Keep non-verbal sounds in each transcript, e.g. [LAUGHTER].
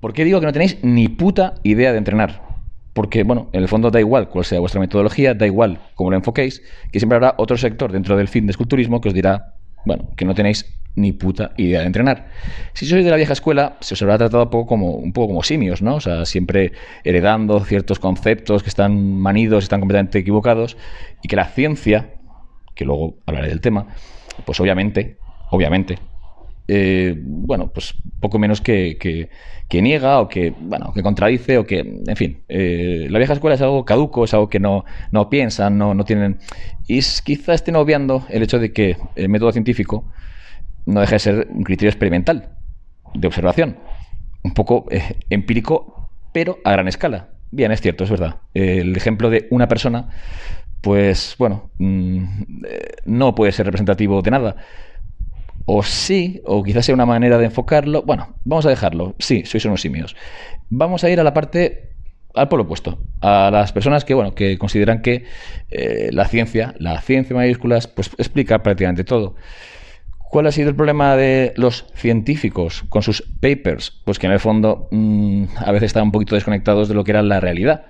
¿Por qué digo que no tenéis ni puta idea de entrenar? Porque, bueno, en el fondo da igual cuál sea vuestra metodología, da igual cómo lo enfoquéis, que siempre habrá otro sector dentro del fitness-culturismo que os dirá, bueno, que no tenéis ni puta idea de entrenar. Si sois de la vieja escuela, se os habrá tratado un poco como, un poco como simios, ¿no? O sea, siempre heredando ciertos conceptos que están manidos, están completamente equivocados, y que la ciencia, que luego hablaré del tema, pues obviamente, obviamente, eh, bueno, pues poco menos que, que, niega o que, bueno, que contradice o que, en fin, eh, la vieja escuela es algo caduco, es algo que no, no piensan, no, no tienen... Y quizá estén obviando el hecho de que el método científico no deja de ser un criterio experimental, de observación, un poco eh, empírico, pero a gran escala. Bien, es cierto, es verdad. El ejemplo de una persona, pues bueno, mm, no puede ser representativo de nada o sí, o quizás sea una manera de enfocarlo. Bueno, vamos a dejarlo. Sí, sois unos simios. Vamos a ir a la parte al polo opuesto, a las personas que, bueno, que consideran que eh, la ciencia, la ciencia mayúsculas, pues explica prácticamente todo. ¿Cuál ha sido el problema de los científicos con sus papers? Pues que en el fondo mm, a veces están un poquito desconectados de lo que era la realidad.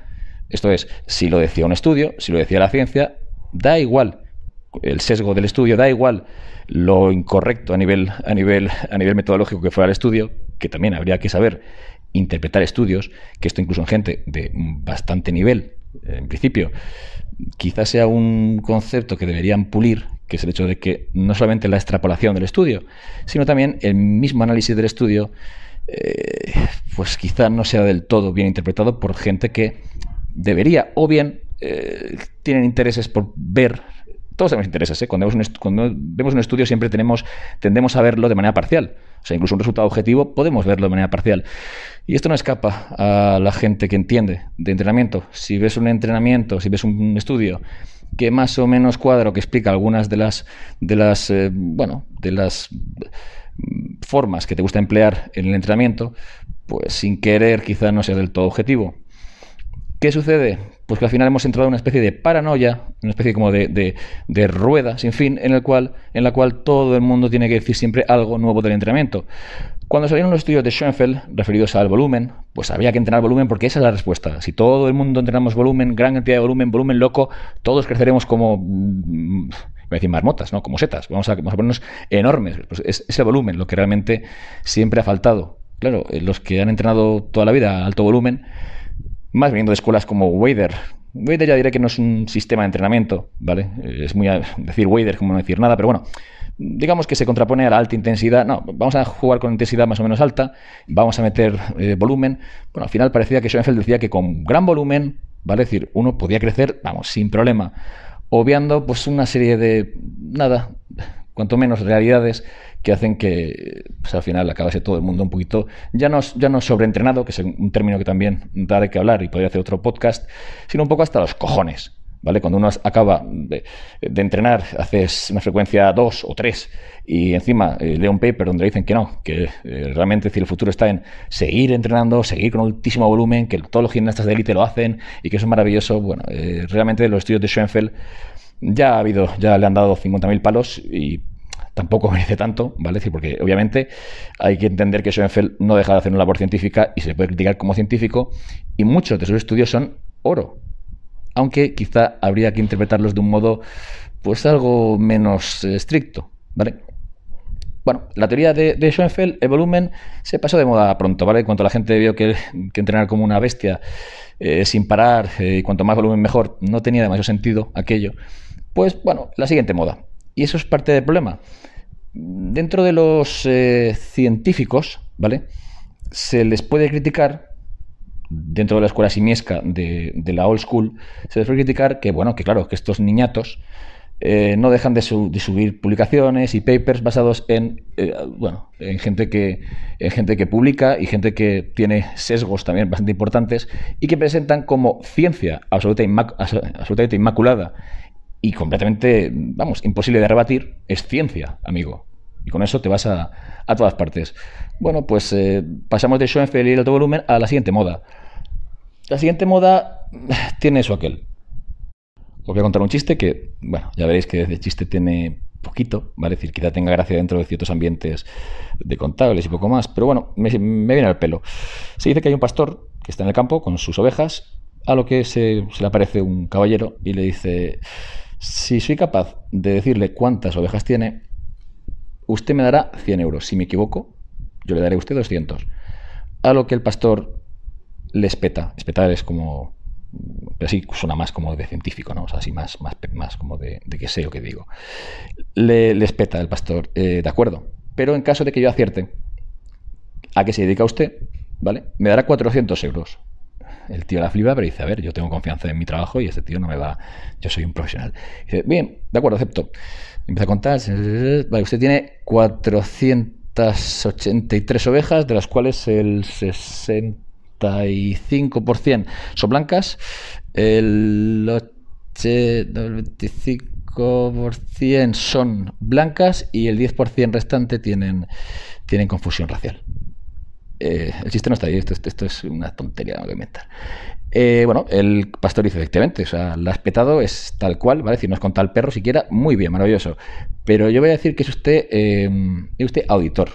Esto es, si lo decía un estudio, si lo decía la ciencia, da igual el sesgo del estudio, da igual lo incorrecto a nivel, a nivel, a nivel metodológico que fuera el estudio, que también habría que saber interpretar estudios, que esto incluso en gente de bastante nivel, en principio, quizás sea un concepto que deberían pulir, que es el hecho de que no solamente la extrapolación del estudio, sino también el mismo análisis del estudio, eh, pues quizás no sea del todo bien interpretado por gente que debería, o bien eh, tienen intereses por ver todos tenemos intereses. ¿eh? Cuando, vemos un estudio siempre tenemos, tendemos a verlo de manera parcial. O sea, incluso un resultado objetivo podemos verlo de manera parcial. Y esto no escapa a la gente que entiende de entrenamiento. Si ves un entrenamiento, si ves un estudio que más o menos cuadra o que explica algunas de las, de las, eh, bueno, de las formas que te gusta emplear en el entrenamiento, pues sin querer quizá no sea del todo objetivo. ¿Qué sucede? Pues que al final hemos entrado en una especie de paranoia, una especie como de, de, rueda sin fin, en, el cual, en la cual todo el mundo tiene que decir siempre algo nuevo del entrenamiento. Cuando salieron los estudios de Schoenfeld referidos al volumen, pues había que entrenar volumen porque esa es la respuesta. Si todo el mundo entrenamos volumen, gran cantidad de volumen, volumen loco, todos creceremos como, mm, voy a decir marmotas, ¿no? Como setas. Vamos a, ponernos enormes. Pues es ese volumen lo que realmente siempre ha faltado. Claro, eh, los que han entrenado toda la vida a alto volumen, más viniendo de escuelas como Wader. Wader ya diré que no es un sistema de entrenamiento, ¿vale? Es muy a decir Wader como no decir nada, pero bueno, digamos que se contrapone a la alta intensidad. No, vamos a jugar con intensidad más o menos alta, vamos a meter eh, volumen. Bueno, al final parecía que Schoenfeld decía que con gran volumen, ¿vale? Es decir, uno podía crecer, vamos, sin problema, obviando pues una serie de, nada, cuanto menos realidades que hacen que pues, al final acabase todo el mundo un poquito, ya no, ya no sobreentrenado, que es un término que también da de qué hablar y podría hacer otro podcast, sino un poco hasta los cojones. ¿Vale? Cuando uno acaba de, entrenar, haces una frecuencia 2 o 3 y encima eh, lee un paper donde dicen que no, que eh, realmente si el futuro está en seguir entrenando, seguir con altísimo volumen, que todos los gimnastas de élite lo hacen y que eso es maravilloso, bueno, eh, realmente los estudios de Schoenfeld ya ha habido, ya le han dado 50.000 palos y tampoco [LAUGHS] merece tanto, ¿vale? decir, porque obviamente hay que entender que Schoenfeld no deja de hacer una labor científica y se puede criticar como científico, y muchos de sus estudios son oro. Aunque quizá habría que interpretarlos de un modo, pues algo menos estricto, ¿vale? Bueno, la teoría de, Schoenfeld, el volumen, se pasó de moda pronto, ¿vale? Cuando la gente vio que, entrenar como una bestia eh, sin parar eh, y cuanto más volumen mejor, no tenía demasiado sentido aquello. Pues bueno, la siguiente moda. Y eso es parte del problema. Dentro de los eh, científicos, ¿vale? Se les puede criticar, dentro de la escuela simiesca de, la old school, se les puede criticar que, bueno, que claro, que estos niñatos eh, no dejan de, subir publicaciones y papers basados en, eh, bueno, en gente, que, en gente que publica y gente que tiene sesgos también bastante importantes y que presentan como ciencia absolutamente inmaculada y completamente, vamos, imposible de rebatir, es ciencia, amigo. Y con eso te vas a, a todas partes. Bueno, pues eh, pasamos de Schoenfeld y el alto volumen a la siguiente moda. La siguiente moda [SIGHS] tiene eso aquel. Os voy a contar un chiste que, bueno, ya veréis que de chiste tiene poquito, ¿vale? Es decir, quizá tenga gracia dentro de ciertos ambientes de contables y poco más, pero bueno, me, viene al pelo. Se dice que hay un pastor que está en el campo con sus ovejas, a lo que se, se le aparece un caballero y le dice, si soy capaz de decirle cuántas ovejas tiene, usted me dará 100 euros. Si me equivoco, yo le daré a usted 200. A lo que el pastor le espeta. Espetar es como pero así suena más como de científico, ¿no? O sea, así más, más, más como de, de que sé o que digo. Le, le espeta el pastor, eh, de acuerdo, pero en caso de que yo acierte a qué se dedica usted, ¿vale? Me dará 400 euros. El tío la flipa, pero dice, a ver, yo tengo confianza en mi trabajo y este tío no me va, yo soy un profesional. Dice, bien, de acuerdo, acepto. Empieza a contar, vale, usted tiene 483 ovejas, de las cuales el 60 95% son blancas, el 25% son blancas y el 10% restante tienen, tienen confusión racial. Eh, el chiste no está ahí, esto, es una tontería que inventar. Eh, bueno, el pastor dice efectivamente, o sea, la has petado, es tal cual, ¿vale? no es con tal perro siquiera, muy bien, maravilloso. Pero yo voy a decir que es usted, eh, es usted auditor,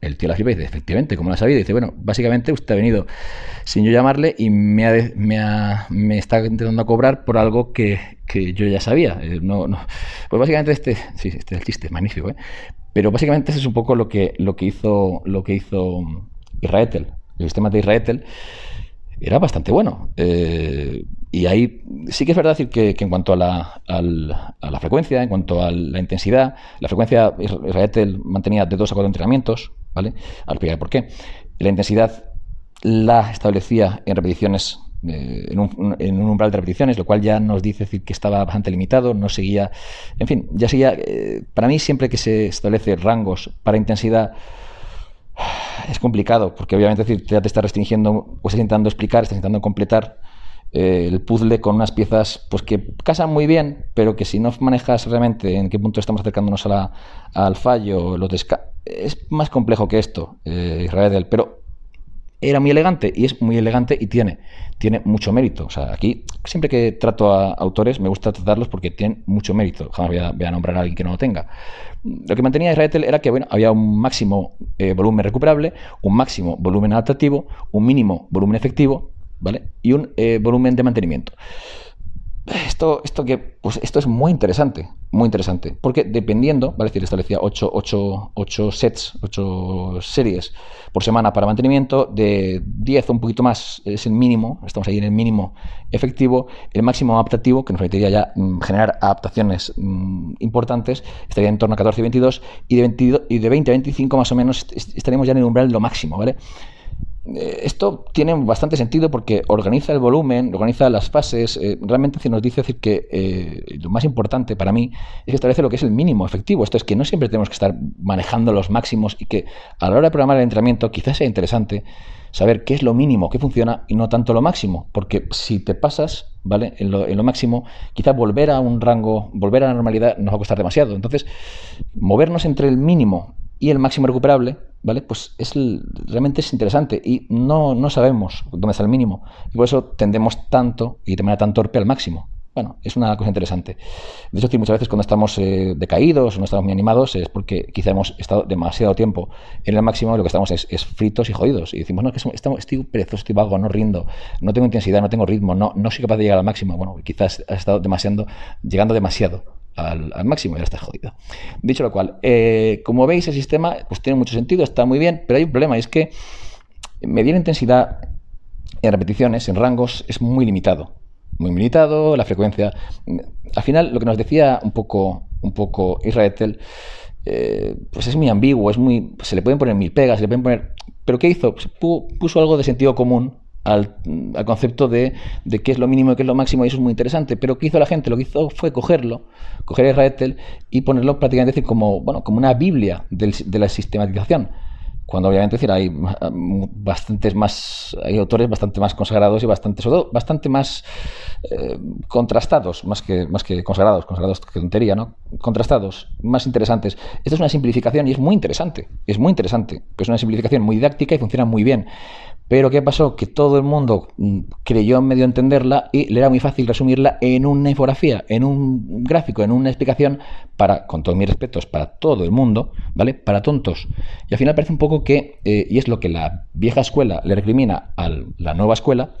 el tío la flipa y dice, efectivamente, como lo ha sabido? dice, bueno, básicamente usted ha venido sin yo llamarle y me, está intentando cobrar por algo que, yo ya sabía. Eh, no. Pues básicamente este, sí, este es el chiste, magnífico, ¿eh? Pero básicamente ese es un poco lo que hizo, lo que hizo Israel. El sistema de Israel era bastante bueno. Eh, y ahí sí que es verdad decir que, en cuanto a la, a la, frecuencia, en cuanto a la intensidad, la frecuencia Israel mantenía de dos a cuatro entrenamientos, ¿vale? Al explicar por qué. La intensidad la establecía en repeticiones, eh, en, un, en, un, umbral de repeticiones, lo cual ya nos dice decir, que estaba bastante limitado, no seguía, en fin, ya seguía, eh, para mí siempre que se establece rangos para intensidad, es complicado, porque obviamente ya te está restringiendo, o estás intentando explicar, estás intentando completar eh, el puzzle con unas piezas pues que casan muy bien, pero que si no manejas realmente en qué punto estamos acercándonos al fallo, los es más complejo que esto, eh, Israel, pero era muy elegante y es muy elegante y tiene, tiene mucho mérito. O sea, aquí siempre que trato a autores me gusta tratarlos porque tienen mucho mérito. Jamás voy a, nombrar a alguien que no lo tenga. Lo que mantenía Israel era que bueno, había un máximo eh, volumen recuperable, un máximo volumen adaptativo, un mínimo volumen efectivo, ¿vale? Y un eh, volumen de mantenimiento. Esto, esto, que, pues esto es muy interesante, muy interesante, porque dependiendo, ¿vale? Es decir, establecía 8, 8, sets, 8 series por semana para mantenimiento, de 10 o un poquito más es el mínimo, estamos ahí en el mínimo efectivo, el máximo adaptativo, que nos permitiría ya mm, generar adaptaciones mm, importantes, estaría en torno a 14 y 22, y de, 22, y de 20 a 25 más o menos estaríamos ya en el umbral lo máximo, ¿vale? Eh, esto tiene bastante sentido porque organiza el volumen, organiza las fases. Eh, realmente se nos dice decir que eh, lo más importante para mí es que establece lo que es el mínimo efectivo. Esto es que no siempre tenemos que estar manejando los máximos y que a la hora de programar el entrenamiento quizás sea interesante saber qué es lo mínimo, qué funciona y no tanto lo máximo. Porque si te pasas, ¿vale? En lo, en lo máximo, quizás volver a un rango, volver a la normalidad nos va a costar demasiado. Entonces, movernos entre el mínimo y el máximo recuperable, ¿vale? Pues es realmente es interesante y no, no sabemos dónde está el mínimo. Y por eso tendemos tanto y de manera tan torpe al máximo. Bueno, es una cosa interesante. De hecho, muchas veces cuando estamos eh, decaídos o no estamos muy animados es porque quizá hemos estado demasiado tiempo en el máximo y lo que estamos es, fritos y jodidos. Y decimos, no, que estamos, estoy perezoso, estoy vago, no rindo, no tengo intensidad, no tengo ritmo, no, no soy capaz de llegar al máximo. Bueno, quizás has estado demasiado, llegando demasiado al, máximo y ahora estás jodido. Dicho lo cual, eh, como veis, el sistema pues tiene mucho sentido, está muy bien, pero hay un problema, y es que medir intensidad en repeticiones, en rangos, es muy limitado. Muy limitado, la frecuencia. Al final, lo que nos decía un poco, un poco Israel, eh, pues es muy ambiguo, es muy. Se le pueden poner mil pegas, se le pueden poner. Pero ¿qué hizo? Pues puso algo de sentido común al, concepto de, qué es lo mínimo y qué es lo máximo, y eso es muy interesante. Pero ¿qué hizo la gente? Lo que hizo fue cogerlo, coger Israel y ponerlo prácticamente como, bueno, como una Biblia de la sistematización. Cuando obviamente decir, hay bastantes más, hay autores bastante más consagrados y bastante, bastante más eh, contrastados, más que, más que consagrados, consagrados que tontería, ¿no? Contrastados, más interesantes. Esta es una simplificación y es muy interesante, es muy interesante, es una simplificación muy didáctica y funciona muy bien. Pero ¿qué pasó? Que todo el mundo mm, creyó en medio entenderla y le era muy fácil resumirla en una infografía, en un gráfico, en una explicación para, con todos mis respetos, para todo el mundo, ¿vale? Para tontos. Y al final parece un poco que, eh, y es lo que la vieja escuela le recrimina a la nueva escuela,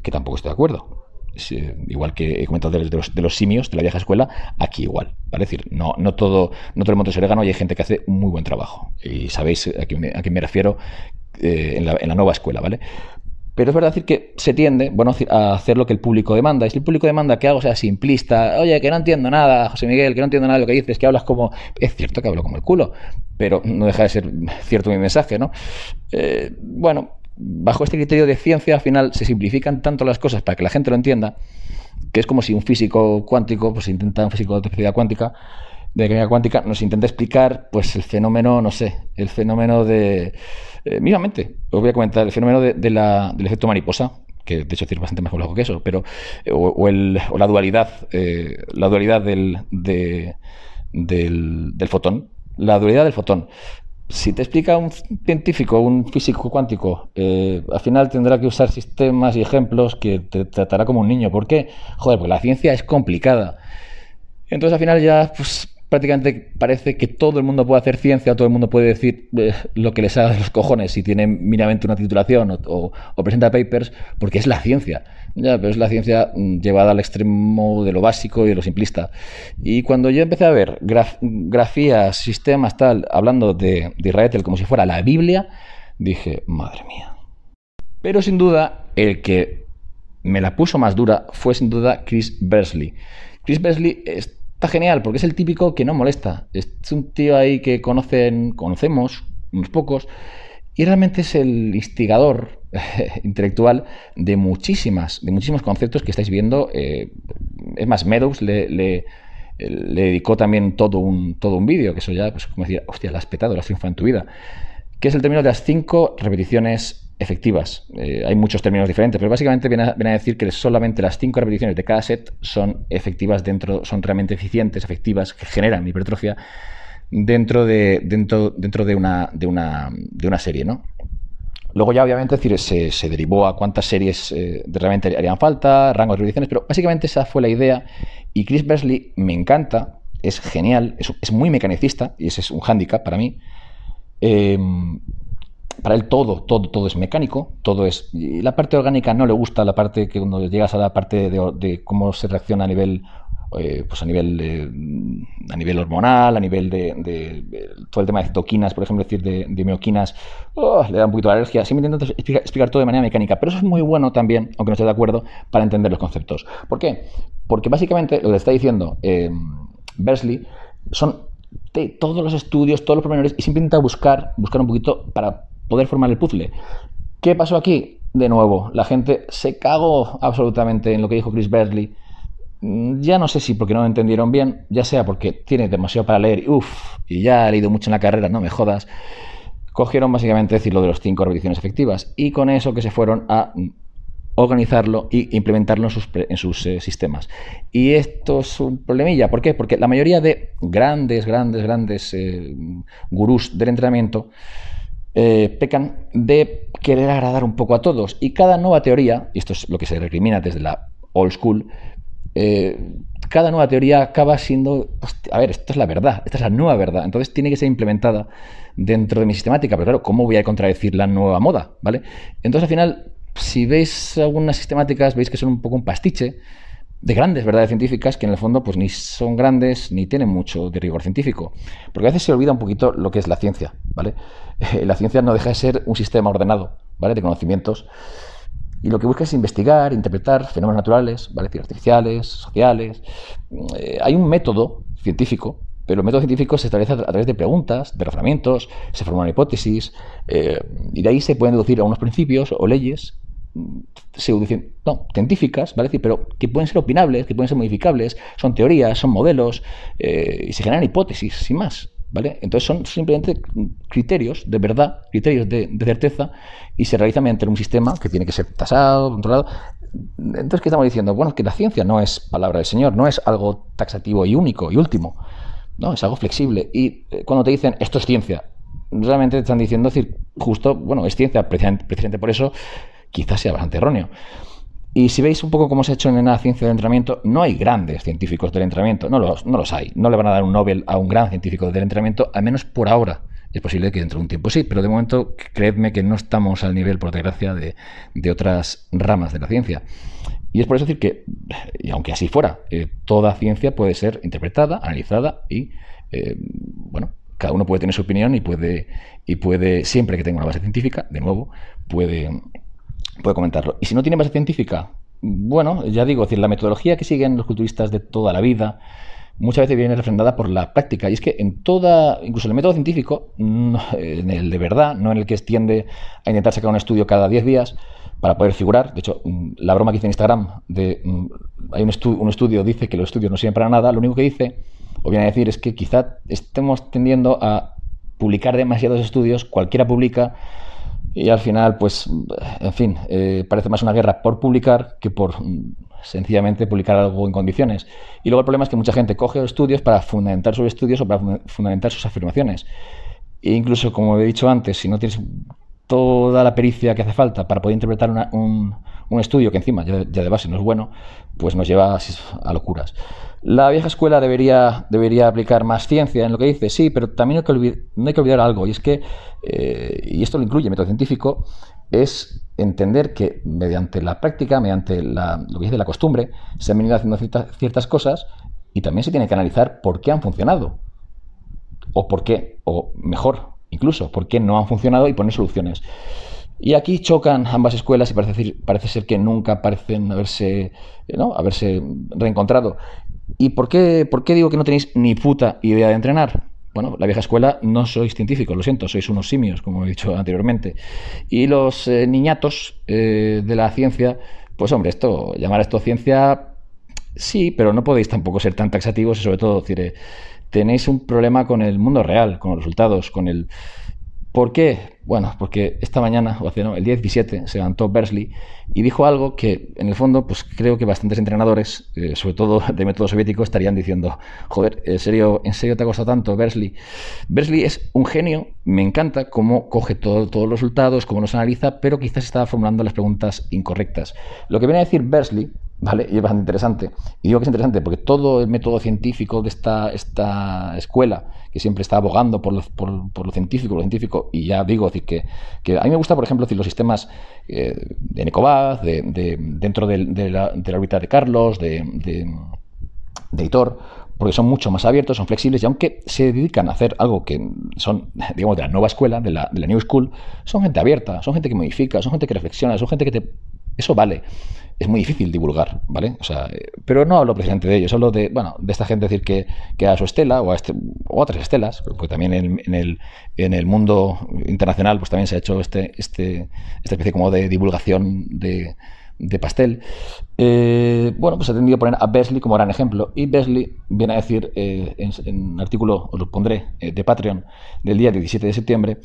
que tampoco estoy de acuerdo. Eh, igual que he comentado de los, simios de la vieja escuela, aquí igual. ¿vale? Es decir, no, todo, el mundo es orégano y hay gente que hace un muy buen trabajo. Y sabéis a quién a quién me refiero eh, en, la, nueva escuela, ¿vale? Pero es verdad decir que se tiende bueno, a hacer lo que el público demanda. Y si el público demanda que hago sea simplista, oye, que no entiendo nada, José Miguel, que no entiendo nada de lo que dices, que hablas como. Es cierto que hablo como el culo, pero no deja de ser cierto mi mensaje, ¿no? Eh, bueno, bajo este criterio de ciencia, al final se simplifican tanto las cosas para que la gente lo entienda, que es como si un físico cuántico, pues intenta un físico de física cuántica, de mecánica cuántica, nos intenta explicar, pues el fenómeno, no sé, el fenómeno de eh, mismamente, os voy a comentar el fenómeno de, la, del efecto mariposa, que de hecho es bastante más complejo que eso, pero eh, o, el, o la dualidad, eh, la dualidad del, del, del, fotón, la dualidad del fotón. Si te explica un científico, un físico cuántico, eh, al final tendrá que usar sistemas y ejemplos que te tratará como un niño. ¿Por qué? Joder, porque la ciencia es complicada. Entonces al final ya, pues prácticamente parece que todo el mundo puede hacer ciencia, todo el mundo puede decir lo que les haga de los cojones si tiene mínimamente una titulación o, presenta papers, porque es la ciencia. Ya, pero es la ciencia mm, llevada al extremo de lo básico y de lo simplista. Y cuando yo empecé a ver grafías, sistemas, tal, hablando de, de Israel como si fuera la Biblia, dije, madre mía. Pero sin duda, el que me la puso más dura fue sin duda Chris Bersley. Chris Bersley es está genial porque es el típico que no molesta. Es un tío ahí que conocen, conocemos, unos pocos, y realmente es el instigador [LAUGHS] intelectual de muchísimas, de muchísimos conceptos que estáis viendo. Eh, es más, Meadows le, dedicó también todo un, todo un vídeo, que eso ya, pues como decía, hostia, la has petado, la has triunfado en tu vida. Que es el término de las cinco repeticiones efectivas. Eh, hay muchos términos diferentes, pero básicamente viene a, decir que solamente las cinco repeticiones de cada set son efectivas dentro, son realmente eficientes, efectivas, que generan hipertrofia dentro de, dentro, dentro de, una, de, una, de una serie, ¿no? Luego ya obviamente decir, se, se derivó a cuántas series eh, realmente harían falta, rangos de repeticiones, pero básicamente esa fue la idea y Chris Bersley me encanta, es genial, es, es muy mecanicista y ese es un hándicap para mí. Eh, para él todo, todo, todo es mecánico, todo es. Y la parte orgánica no le gusta, la parte que cuando llegas a la parte de, cómo se reacciona a nivel, eh, pues a nivel a nivel hormonal, a nivel de, todo el tema de citoquinas, por ejemplo, decir de, de mioquinas, oh, le da un poquito de alergia. Siempre intento explicar, todo de manera mecánica, pero eso es muy bueno también, aunque no esté de acuerdo, para entender los conceptos. ¿Por qué? Porque básicamente lo que está diciendo eh, Bersley son de todos los estudios, todos los pormenores, y siempre intenta buscar, buscar un poquito para poder formar el puzzle. ¿Qué pasó aquí? De nuevo, la gente se cagó absolutamente en lo que dijo Chris Berley. Mm, ya no sé si porque no lo entendieron bien, ya sea porque tiene demasiado para leer y uff, y ya ha leído mucho en la carrera, no me jodas. Cogieron básicamente decir lo de los cinco repeticiones efectivas y con eso que se fueron a organizarlo e implementarlo en sus, eh, sistemas. Y esto es un problemilla. ¿Por qué? Porque la mayoría de grandes, grandes, grandes eh, gurús del entrenamiento eh, pecan de querer agradar un poco a todos. Y cada nueva teoría, y esto es lo que se recrimina desde la old school, eh, cada nueva teoría acaba siendo, a ver, esto es la verdad, esta es la nueva verdad, entonces tiene que ser implementada dentro de mi sistemática, pero claro, ¿cómo voy a contradecir la nueva moda? ¿Vale? Entonces al final, si veis algunas sistemáticas, veis que son un poco un pastiche, de grandes verdades científicas que en el fondo pues ni son grandes ni tienen mucho de rigor científico. Porque a veces se olvida un poquito lo que es la ciencia, ¿vale? [LAUGHS] la ciencia no deja de ser un sistema ordenado, ¿vale? De conocimientos. Y lo que busca es investigar, interpretar fenómenos naturales, ¿vale? artificiales, sociales. Eh, hay un método científico, pero el método científico se establece a través de preguntas, de razonamientos, se forman hipótesis, eh, y de ahí se pueden deducir a unos principios o leyes no, científicas, ¿vale? pero que pueden ser opinables, que pueden ser modificables, son teorías, son modelos, eh, y se generan hipótesis, sin más. ¿Vale? Entonces son simplemente criterios de verdad, criterios de, certeza, y se realizan mediante un sistema que tiene que ser tasado, controlado. Entonces, ¿qué estamos diciendo? Bueno, que la ciencia no es palabra del Señor, no es algo taxativo y único y último, no, es algo flexible. Y eh, cuando te dicen esto es ciencia, realmente te están diciendo, decir, justo, bueno, es ciencia, precisamente por eso quizás sea bastante erróneo. Y si veis un poco cómo se ha hecho en la ciencia del entrenamiento, no hay grandes científicos del entrenamiento, no los, no los hay. No le van a dar un Nobel a un gran científico del entrenamiento, al menos por ahora. Es posible que dentro de un tiempo sí, pero de momento creedme que no estamos al nivel, por desgracia, de, de otras ramas de la ciencia. Y es por eso decir que, y aunque así fuera, eh, toda ciencia puede ser interpretada, analizada y, eh, bueno, cada uno puede tener su opinión y puede, y puede, siempre que tenga una base científica, de nuevo, puede, puede comentarlo. Y si no tiene base científica, bueno, ya digo, decir, la metodología que siguen los culturistas de toda la vida muchas veces viene refrendada por la práctica. Y es que en toda, incluso en el método científico, en el de verdad, no en el que tiende a intentar sacar un estudio cada 10 días para poder figurar. De hecho, mm, la broma que hice en Instagram de mm, hay un, un estudio dice que los estudios no sirven para nada, lo único que dice, o viene a decir, es que quizá estemos tendiendo a publicar demasiados estudios, cualquiera publica, y al final, pues, en fin, eh, parece más una guerra por publicar que por mm, sencillamente publicar algo en condiciones. Y luego el problema es que mucha gente coge estudios para fundamentar sus estudios o para fundamentar sus afirmaciones. E incluso, como he dicho antes, si no tienes toda la pericia que hace falta para poder interpretar un, un, estudio que encima ya, de base no es bueno, pues nos lleva a, locuras. La vieja escuela debería, debería aplicar más ciencia en lo que dice, sí, pero también hay que no hay que olvidar algo, y es que, eh, y esto lo incluye el método científico, es entender que mediante la práctica, mediante la, lo que dice la costumbre, se han venido haciendo ciertas cosas y también se tiene que analizar por qué han funcionado. O por qué, o mejor, incluso, por qué no han funcionado y poner soluciones. Y aquí chocan ambas escuelas y parece, parece ser que nunca parecen haberse, ¿no? haberse reencontrado. ¿Y por qué, por qué digo que no tenéis ni puta idea de entrenar? Bueno, la vieja escuela no sois científicos, lo siento, sois unos simios, como he dicho anteriormente. Y los eh, niñatos eh, de la ciencia, pues hombre, esto, llamar esto ciencia, sí, pero no podéis tampoco ser tan taxativos y sobre todo, decir, eh, tenéis un problema con el mundo real, con los resultados, con el ¿Por qué? Bueno, porque esta mañana, o no, el día 17, se levantó Bersley y dijo algo que, en el fondo, pues creo que bastantes entrenadores, eh, sobre todo de método soviético, estarían diciendo, joder, ¿en serio, ¿en serio te ha costado tanto, Bersley? Bersley es un genio, me encanta cómo coge todos los resultados, cómo los analiza, pero quizás estaba formulando las preguntas incorrectas. Lo que viene a decir Bersley ¿vale? Y es bastante interesante. Y digo que es interesante porque todo el método científico de esta, esta escuela, que siempre está abogando por lo, por, lo científico, lo científico, y ya digo, decir, que, que, a mí me gusta, por ejemplo, decir, los sistemas eh, de Necobaz, de, de, dentro de, la, de, la, órbita de Carlos, de, de, Hitor, porque son mucho más abiertos, son flexibles, y aunque se dedican a hacer algo que son, [LAUGHS] digamos, de la nueva escuela, de la, de la New School, son gente abierta, son gente que modifica, son gente que reflexiona, son gente que te... Eso vale es muy difícil divulgar, ¿vale? O sea, eh, pero no hablo precisamente de ellos, hablo de, bueno, de esta gente decir que, que a su estela o a, este, o otras estelas, porque también en, el, en el mundo internacional pues también se ha hecho este, este, esta especie como de divulgación de, de pastel. Eh, bueno, pues he tenido a poner a Besley como gran ejemplo. Y Besley viene a decir eh, en, en, un artículo, os lo pondré, de Patreon, del día 17 de septiembre,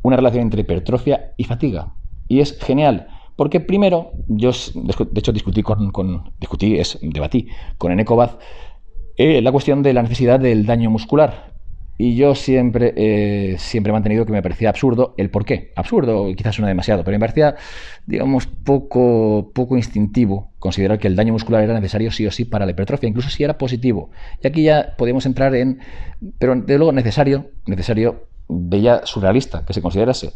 una relación entre hipertrofia y fatiga. Y es genial porque primero, yo de hecho discutí con, discutí, es, debatí con Eneco eh, la cuestión de la necesidad del daño muscular. Y yo siempre, eh, siempre he mantenido que me parecía absurdo el por qué. Absurdo, quizás suena demasiado, pero me parecía, digamos, poco, poco instintivo considerar que el daño muscular era necesario sí o sí para la hipertrofia, incluso si era positivo. Y aquí ya podemos entrar en, pero de luego necesario, necesario, veía surrealista que se considerase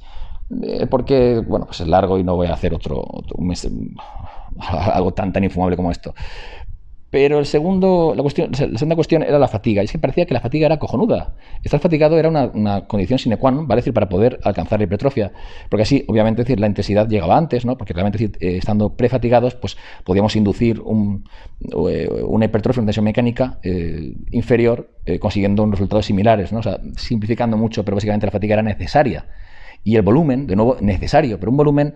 eh, porque, bueno, pues es largo y no voy a hacer otro, [LAUGHS] algo tan, tan infumable como esto. Pero el segundo, la, cuestión, la segunda cuestión era la fatiga. Y es que parecía que la fatiga era cojonuda. Estar fatigado era una, condición sine qua non, ¿vale? decir, para poder alcanzar la hipertrofia. Porque así, obviamente, decir, la intensidad llegaba antes, ¿no? Porque realmente, eh, estando prefatigados, pues podíamos inducir un, eh, una hipertrofia, una tensión mecánica inferior, consiguiendo unos resultados similares, ¿no? O sea, simplificando mucho, pero básicamente la fatiga era necesaria y el volumen, de nuevo, necesario, pero un volumen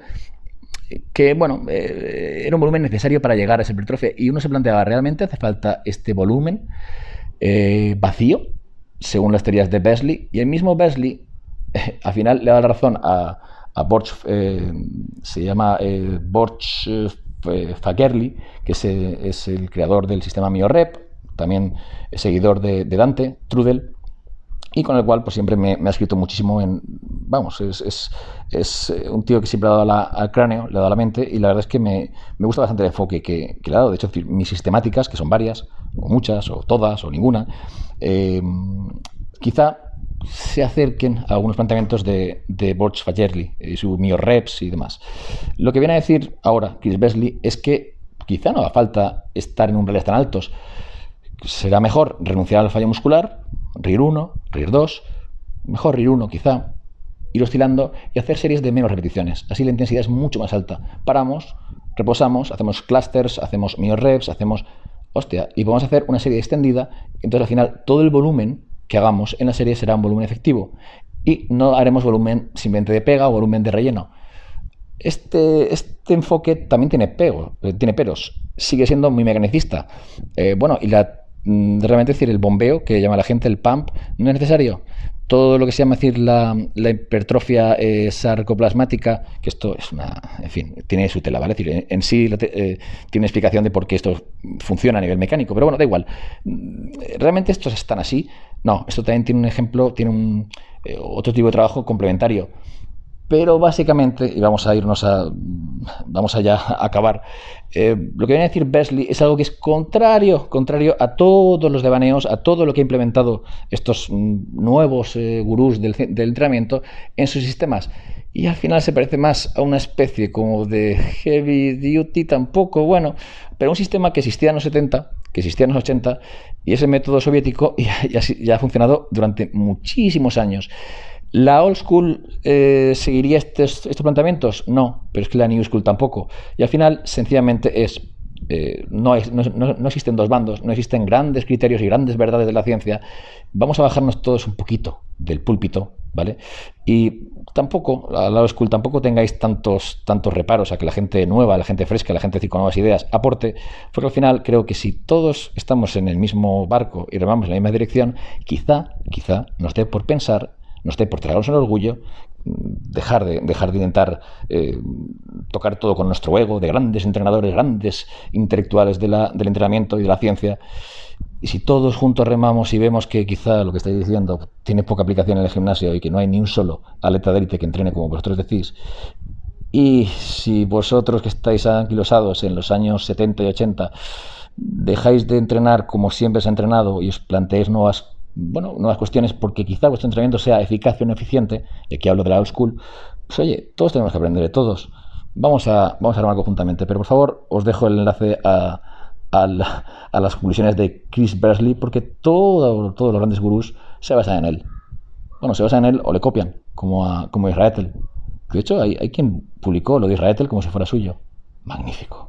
que, bueno, eh, era un volumen necesario para llegar a esa hipertrofia. Y uno se planteaba, ¿realmente hace falta este volumen eh, vacío? Según las teorías de Besley. Y el mismo Besley, [LAUGHS] al final, le da la razón a, a Borch, eh, se llama Borch Fagerli, que es, el creador del sistema MioRep, también seguidor de, Dante, Trudel, y con el cual pues siempre me, me ha escrito muchísimo en... Vamos, es, es, es, eh, un tío que siempre ha dado la, al cráneo, le ha dado a la mente y la verdad es que me, me gusta bastante el enfoque que, que, le ha dado. De hecho, mis sistemáticas, que son varias, o muchas, o todas, o ninguna, eh, quizá se acerquen a algunos planteamientos de, de Borch Fajerli eh, y su Mio Reps y demás. Lo que viene a decir ahora Chris Besley es que quizá no haga falta estar en umbrales tan altos. Será mejor renunciar al fallo muscular, RIR1, mejor ir dos, mejor ir uno quizá, ir oscilando y hacer series de menos repeticiones. Así la intensidad es mucho más alta. Paramos, reposamos, hacemos clusters, hacemos mini reps, hacemos... Hostia, y vamos a hacer una serie extendida, entonces al final todo el volumen que hagamos en la serie será un volumen efectivo. Y no haremos volumen simplemente de pega o volumen de relleno. Este, este, enfoque también tiene, pego, eh, tiene peros. Sigue siendo muy mecanicista. Eh, bueno, y la mm, realmente decir el bombeo, que llama la gente el pump, no es necesario todo lo que se llama decir la, hipertrofia eh, sarcoplasmática, que esto es una, en fin, tiene su tela, ¿vale? decir, en, sí eh, tiene explicación de por qué esto funciona a nivel mecánico, pero bueno, da igual. Mm, ¿Realmente estos están así? No, esto también tiene un ejemplo, tiene un, eh, otro tipo de trabajo complementario. Pero básicamente, y vamos a irnos a. Vamos allá a acabar. Eh, lo que viene a decir Besley es algo que es contrario, contrario a todos los devaneos, a todo lo que ha implementado estos mm, nuevos eh, gurús del, entrenamiento en sus sistemas. Y al final se parece más a una especie como de heavy duty, tampoco, bueno, pero un sistema que existía en los 70, que existía en los 80, y ese método soviético [LAUGHS] ya, ya ha funcionado durante muchísimos años. ¿La old school eh, seguiría estos, planteamientos? No, pero es que la new school tampoco. Y al final, sencillamente es eh, no, existen dos bandos, no existen grandes criterios y grandes verdades de la ciencia. Vamos a bajarnos todos un poquito del púlpito, ¿vale? Y tampoco, a la school, tampoco tengáis tantos, tantos reparos a que la gente nueva, la gente fresca, la gente con nuevas ideas aporte, porque al final creo que si todos estamos en el mismo barco y remamos en la misma dirección, quizá, quizá nos dé por pensar no esté por tragarnos el orgullo, dejar de, dejar de intentar eh, tocar todo con nuestro ego, de grandes entrenadores, grandes intelectuales del entrenamiento y de la ciencia. Y si todos juntos remamos y vemos que quizá lo que estáis diciendo tiene poca aplicación en el gimnasio y que no hay ni un solo atleta de élite que entrene como vosotros decís, y si vosotros que estáis anquilosados en los años 70 y 80 dejáis de entrenar como siempre se ha entrenado y os planteáis nuevas bueno, nuevas cuestiones porque quizá vuestro entrenamiento sea eficaz o no eficiente, y aquí hablo de la old school, pues oye, todos tenemos que aprender de todos. Vamos a, vamos a armar conjuntamente, pero por favor os dejo el enlace a, las conclusiones de Chris Bersley porque todo, todos los grandes gurús se basan en él. Bueno, se basan en él o le copian, como a como Israel. De hecho, hay, hay quien publicó lo de Israel como si fuera suyo. Magnífico.